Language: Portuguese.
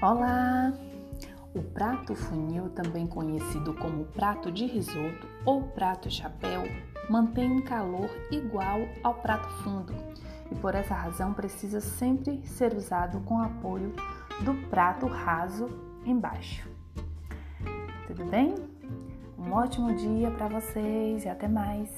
Olá! O prato funil, também conhecido como prato de risoto ou prato chapéu, mantém um calor igual ao prato fundo e por essa razão precisa sempre ser usado com apoio do prato raso embaixo. Tudo bem? Um ótimo dia para vocês e até mais!